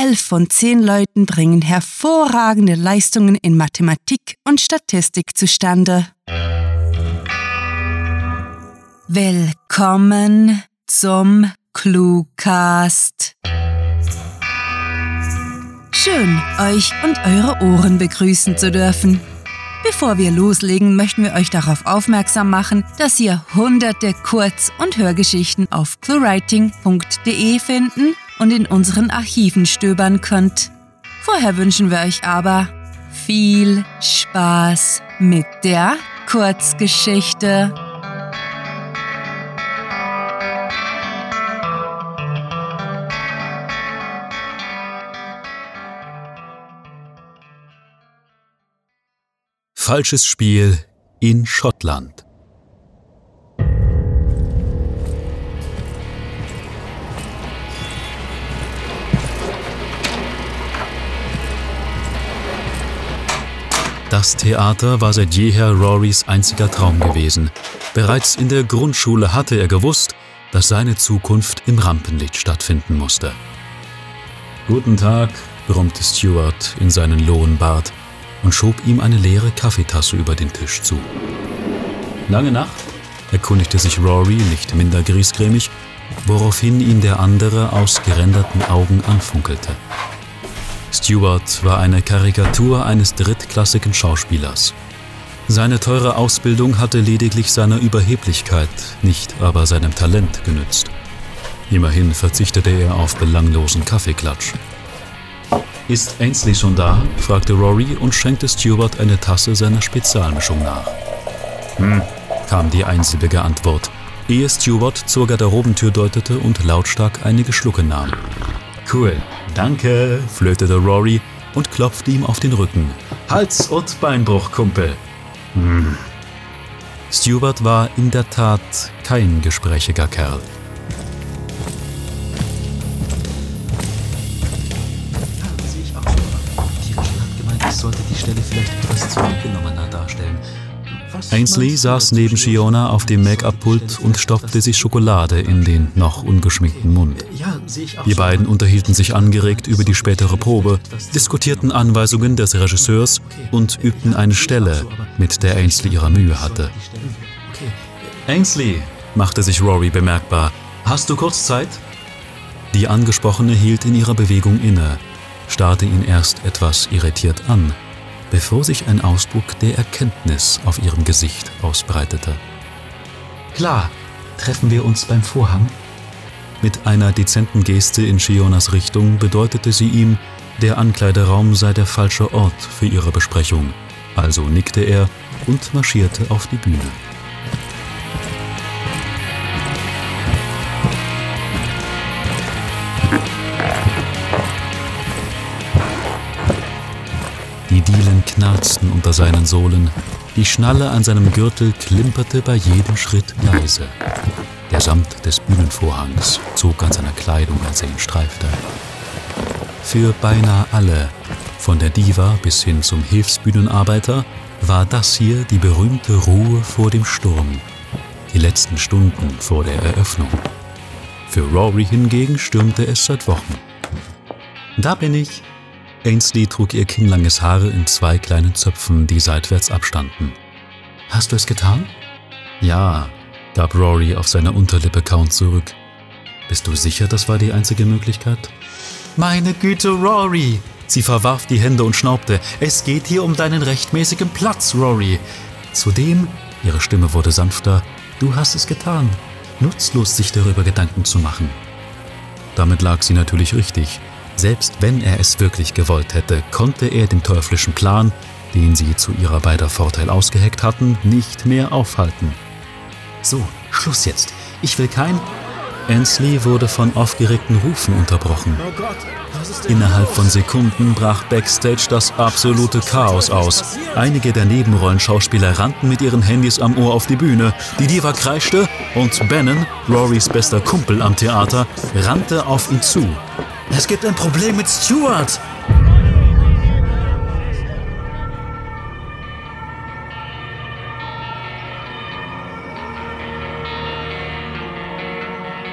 elf von zehn Leuten bringen hervorragende Leistungen in Mathematik und Statistik zustande. Willkommen zum Cluecast. Schön, euch und eure Ohren begrüßen zu dürfen. Bevor wir loslegen, möchten wir euch darauf aufmerksam machen, dass ihr hunderte Kurz- und Hörgeschichten auf cluewriting.de finden und in unseren Archiven stöbern könnt. Vorher wünschen wir euch aber viel Spaß mit der Kurzgeschichte. Falsches Spiel in Schottland. Das Theater war seit jeher Rorys einziger Traum gewesen. Bereits in der Grundschule hatte er gewusst, dass seine Zukunft im Rampenlicht stattfinden musste. Guten Tag, brummte Stuart in seinen Lohnbart und schob ihm eine leere Kaffeetasse über den Tisch zu. Lange Nacht? erkundigte sich Rory nicht minder griesgrämig, woraufhin ihn der andere aus gerenderten Augen anfunkelte. Stewart war eine Karikatur eines drittklassigen Schauspielers. Seine teure Ausbildung hatte lediglich seiner Überheblichkeit, nicht aber seinem Talent genützt. Immerhin verzichtete er auf belanglosen Kaffeeklatsch. Ist Ainsley schon da? fragte Rory und schenkte Stuart eine Tasse seiner Spezialmischung nach. Hm, kam die einsilbige Antwort, ehe Stuart zur Garderobentür deutete und lautstark einige Schlucke nahm. Cool, danke, flötete Rory und klopfte ihm auf den Rücken. Hals- und Beinbruch, Kumpel. Hm. Stuart war in der Tat kein gesprächiger Kerl. sollte die Stelle vielleicht etwas zurückgenommener darstellen. Ainsley saß neben Shiona auf dem Make-up-Pult und stopfte sich Schokolade in den noch ungeschminkten Mund. Die beiden unterhielten sich angeregt über die spätere Probe, diskutierten Anweisungen des Regisseurs und übten eine Stelle, mit der Ainsley ihre Mühe hatte. Ainsley, machte sich Rory bemerkbar, hast du kurz Zeit? Die Angesprochene hielt in ihrer Bewegung inne, starrte ihn erst etwas irritiert an, bevor sich ein Ausdruck der Erkenntnis auf ihrem Gesicht ausbreitete. Klar, treffen wir uns beim Vorhang? Mit einer dezenten Geste in Shionas Richtung bedeutete sie ihm, der Ankleideraum sei der falsche Ort für ihre Besprechung, also nickte er und marschierte auf die Bühne. Dielen knarzten unter seinen Sohlen, die Schnalle an seinem Gürtel klimperte bei jedem Schritt leise. Der Samt des Bühnenvorhangs zog an seiner Kleidung, als er ihn streifte. Für beinahe alle, von der Diva bis hin zum Hilfsbühnenarbeiter, war das hier die berühmte Ruhe vor dem Sturm, die letzten Stunden vor der Eröffnung. Für Rory hingegen stürmte es seit Wochen. Da bin ich, Ainsley trug ihr kinnlanges Haar in zwei kleinen Zöpfen, die seitwärts abstanden. Hast du es getan? Ja, gab Rory auf seiner Unterlippe kaum zurück. Bist du sicher, das war die einzige Möglichkeit? Meine Güte, Rory! Sie verwarf die Hände und schnaubte. Es geht hier um deinen rechtmäßigen Platz, Rory. Zudem, ihre Stimme wurde sanfter, du hast es getan. Nutzlos, sich darüber Gedanken zu machen. Damit lag sie natürlich richtig. Selbst wenn er es wirklich gewollt hätte, konnte er den teuflischen Plan, den sie zu ihrer beider Vorteil ausgeheckt hatten, nicht mehr aufhalten. So, Schluss jetzt. Ich will kein. Ansley wurde von aufgeregten Rufen unterbrochen. Innerhalb von Sekunden brach backstage das absolute Chaos aus. Einige der Nebenrollenschauspieler rannten mit ihren Handys am Ohr auf die Bühne. Die Diva kreischte und Bannon, Rorys bester Kumpel am Theater, rannte auf ihn zu. Es gibt ein Problem mit Stuart!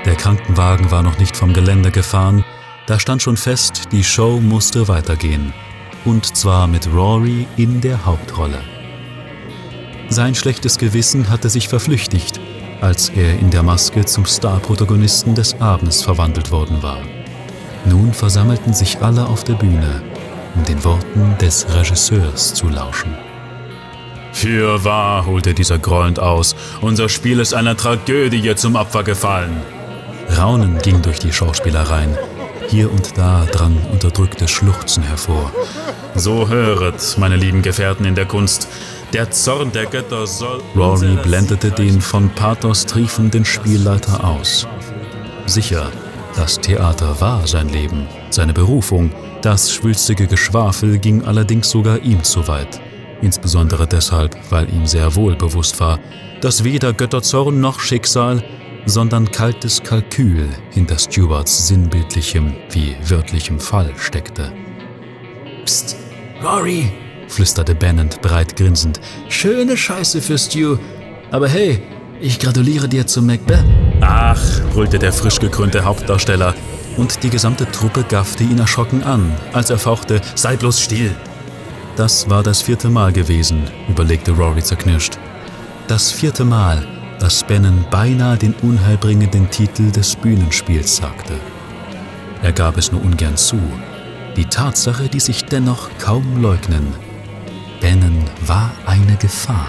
Der Krankenwagen war noch nicht vom Gelände gefahren, Da stand schon fest, die Show musste weitergehen. Und zwar mit Rory in der Hauptrolle. Sein schlechtes Gewissen hatte sich verflüchtigt, als er in der Maske zum Starprotagonisten des Abends verwandelt worden war. Nun versammelten sich alle auf der Bühne, um den Worten des Regisseurs zu lauschen. Für wahr, holte dieser grollend aus, unser Spiel ist einer Tragödie zum Opfer gefallen. Raunen ging durch die Schauspielereien. Hier und da drang unterdrücktes Schluchzen hervor. So höret, meine lieben Gefährten in der Kunst, der Zorn der Götter soll. Rory blendete den von Pathos triefenden Spielleiter aus. Sicher, das Theater war sein Leben, seine Berufung. Das schwülstige Geschwafel ging allerdings sogar ihm zu weit. Insbesondere deshalb, weil ihm sehr wohl bewusst war, dass weder Götterzorn noch Schicksal, sondern kaltes Kalkül hinter Stewarts sinnbildlichem wie wörtlichem Fall steckte. Psst, Rory, flüsterte Bennett breit grinsend. Schöne Scheiße für Stu. Aber hey, ich gratuliere dir zum Macbeth. Ach, brüllte der frisch gekrönte Hauptdarsteller, und die gesamte Truppe gaffte ihn erschrocken an, als er fauchte, sei bloß still. Das war das vierte Mal gewesen, überlegte Rory zerknirscht. Das vierte Mal, dass Bannon beinahe den unheilbringenden Titel des Bühnenspiels sagte. Er gab es nur ungern zu. Die Tatsache, die sich dennoch kaum leugnen. Bannon war eine Gefahr.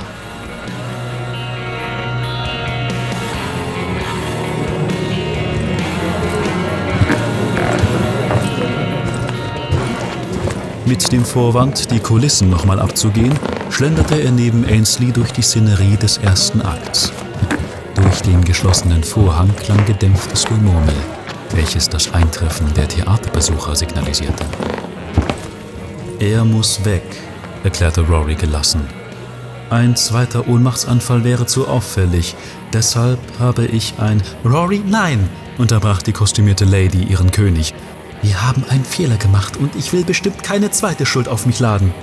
Mit dem Vorwand, die Kulissen nochmal abzugehen, schlenderte er neben Ainsley durch die Szenerie des ersten Akts. Durch den geschlossenen Vorhang klang gedämpftes Gemurmel, welches das Eintreffen der Theaterbesucher signalisierte. Er muss weg, erklärte Rory gelassen. Ein zweiter Ohnmachtsanfall wäre zu auffällig, deshalb habe ich ein Rory, nein, unterbrach die kostümierte Lady ihren König wir haben einen Fehler gemacht und ich will bestimmt keine zweite Schuld auf mich laden.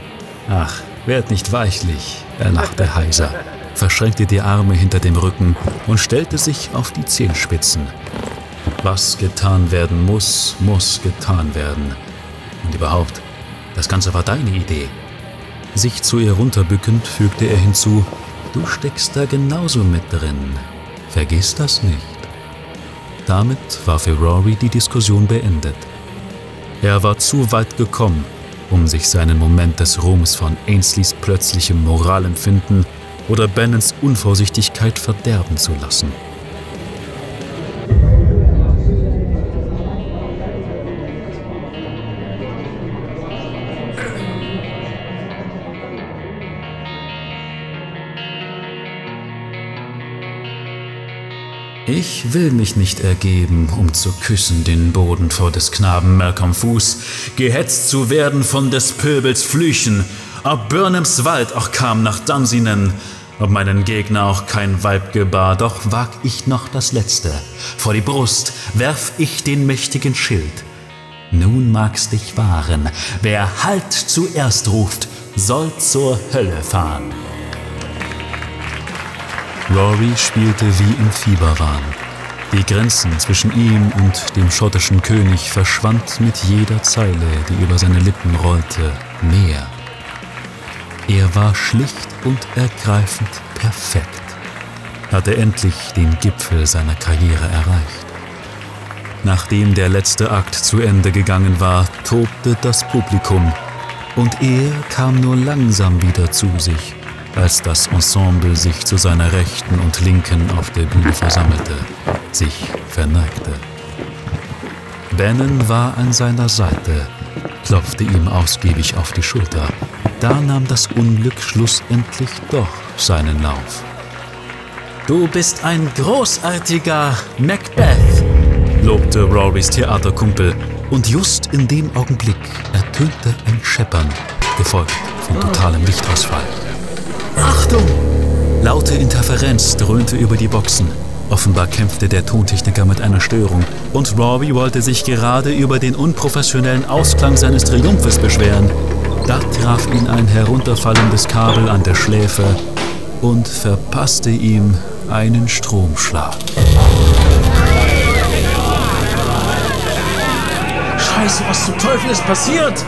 Ach, werd nicht weichlich, er lachte heiser, verschränkte die Arme hinter dem Rücken und stellte sich auf die Zehenspitzen. Was getan werden muss, muss getan werden. Und überhaupt, das Ganze war deine Idee. Sich zu ihr runterbückend fügte er hinzu, du steckst da genauso mit drin. Vergiss das nicht. Damit war für Rory die Diskussion beendet. Er war zu weit gekommen, um sich seinen Moment des Ruhms von Ainsleys plötzlichem Moralempfinden oder Bannons Unvorsichtigkeit verderben zu lassen. Ich will mich nicht ergeben, um zu küssen den Boden vor des Knaben Malcolm Fuß, gehetzt zu werden von des Pöbels Flüchen, ob Burnhams Wald auch kam nach Dunsinen, ob meinen Gegner auch kein Weib gebar, doch wag ich noch das Letzte. Vor die Brust werf ich den mächtigen Schild. Nun mag's dich wahren, wer Halt zuerst ruft, soll zur Hölle fahren. Rory spielte wie im Fieberwahn. Die Grenzen zwischen ihm und dem schottischen König verschwand mit jeder Zeile, die über seine Lippen rollte, mehr. Er war schlicht und ergreifend perfekt, hatte endlich den Gipfel seiner Karriere erreicht. Nachdem der letzte Akt zu Ende gegangen war, tobte das Publikum und er kam nur langsam wieder zu sich als das Ensemble sich zu seiner Rechten und Linken auf der Bühne versammelte, sich verneigte. Bannon war an seiner Seite, klopfte ihm ausgiebig auf die Schulter. Da nahm das Unglück schlussendlich doch seinen Lauf. Du bist ein großartiger Macbeth, lobte Rorys Theaterkumpel, und just in dem Augenblick ertönte ein Scheppern, gefolgt von totalem Lichtausfall. Achtung! Laute Interferenz dröhnte über die Boxen. Offenbar kämpfte der Tontechniker mit einer Störung und Rory wollte sich gerade über den unprofessionellen Ausklang seines Triumphes beschweren. Da traf ihn ein herunterfallendes Kabel an der Schläfe und verpasste ihm einen Stromschlag. Scheiße, was zum Teufel ist passiert?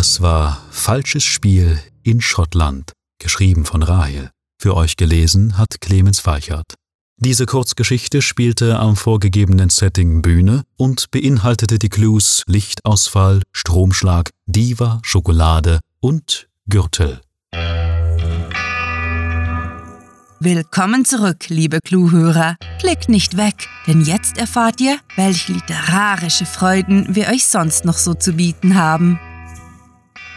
Das war Falsches Spiel in Schottland, geschrieben von Rahel. Für euch gelesen hat Clemens Weichert. Diese Kurzgeschichte spielte am vorgegebenen Setting Bühne und beinhaltete die Clues Lichtausfall, Stromschlag, Diva, Schokolade und Gürtel. Willkommen zurück, liebe Clue-Hörer. Klickt nicht weg, denn jetzt erfahrt ihr, welche literarische Freuden wir euch sonst noch so zu bieten haben.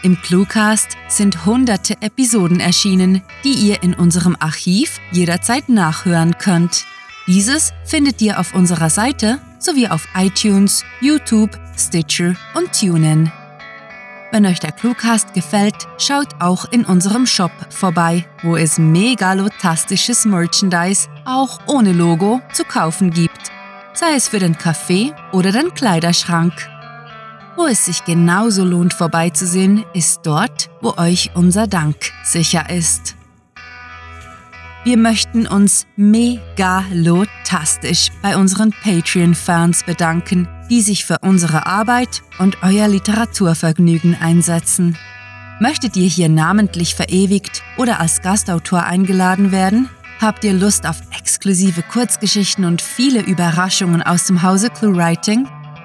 Im Cluecast sind hunderte Episoden erschienen, die ihr in unserem Archiv jederzeit nachhören könnt. Dieses findet ihr auf unserer Seite sowie auf iTunes, YouTube, Stitcher und TuneIn. Wenn euch der Cluecast gefällt, schaut auch in unserem Shop vorbei, wo es megalotastisches Merchandise, auch ohne Logo, zu kaufen gibt. Sei es für den Kaffee oder den Kleiderschrank. Wo es sich genauso lohnt vorbeizusehen, ist dort, wo euch unser Dank sicher ist. Wir möchten uns megalotastisch bei unseren Patreon-Fans bedanken, die sich für unsere Arbeit und euer Literaturvergnügen einsetzen. Möchtet ihr hier namentlich verewigt oder als Gastautor eingeladen werden? Habt ihr Lust auf exklusive Kurzgeschichten und viele Überraschungen aus dem Hause ClueWriting?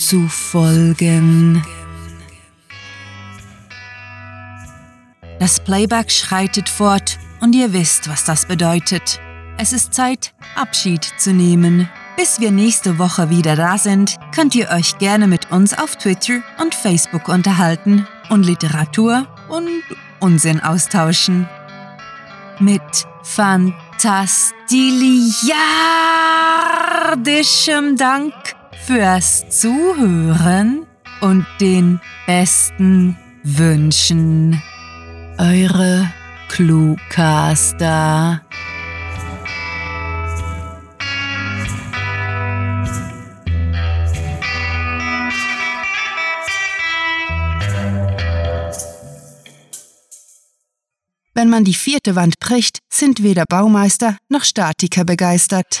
zu folgen. Das Playback schreitet fort und ihr wisst, was das bedeutet. Es ist Zeit, Abschied zu nehmen. Bis wir nächste Woche wieder da sind, könnt ihr euch gerne mit uns auf Twitter und Facebook unterhalten und Literatur und Unsinn austauschen. Mit fantastiliardischem Dank fürs Zuhören und den besten Wünschen. Eure Cluecaster. Wenn man die vierte Wand bricht, sind weder Baumeister noch Statiker begeistert.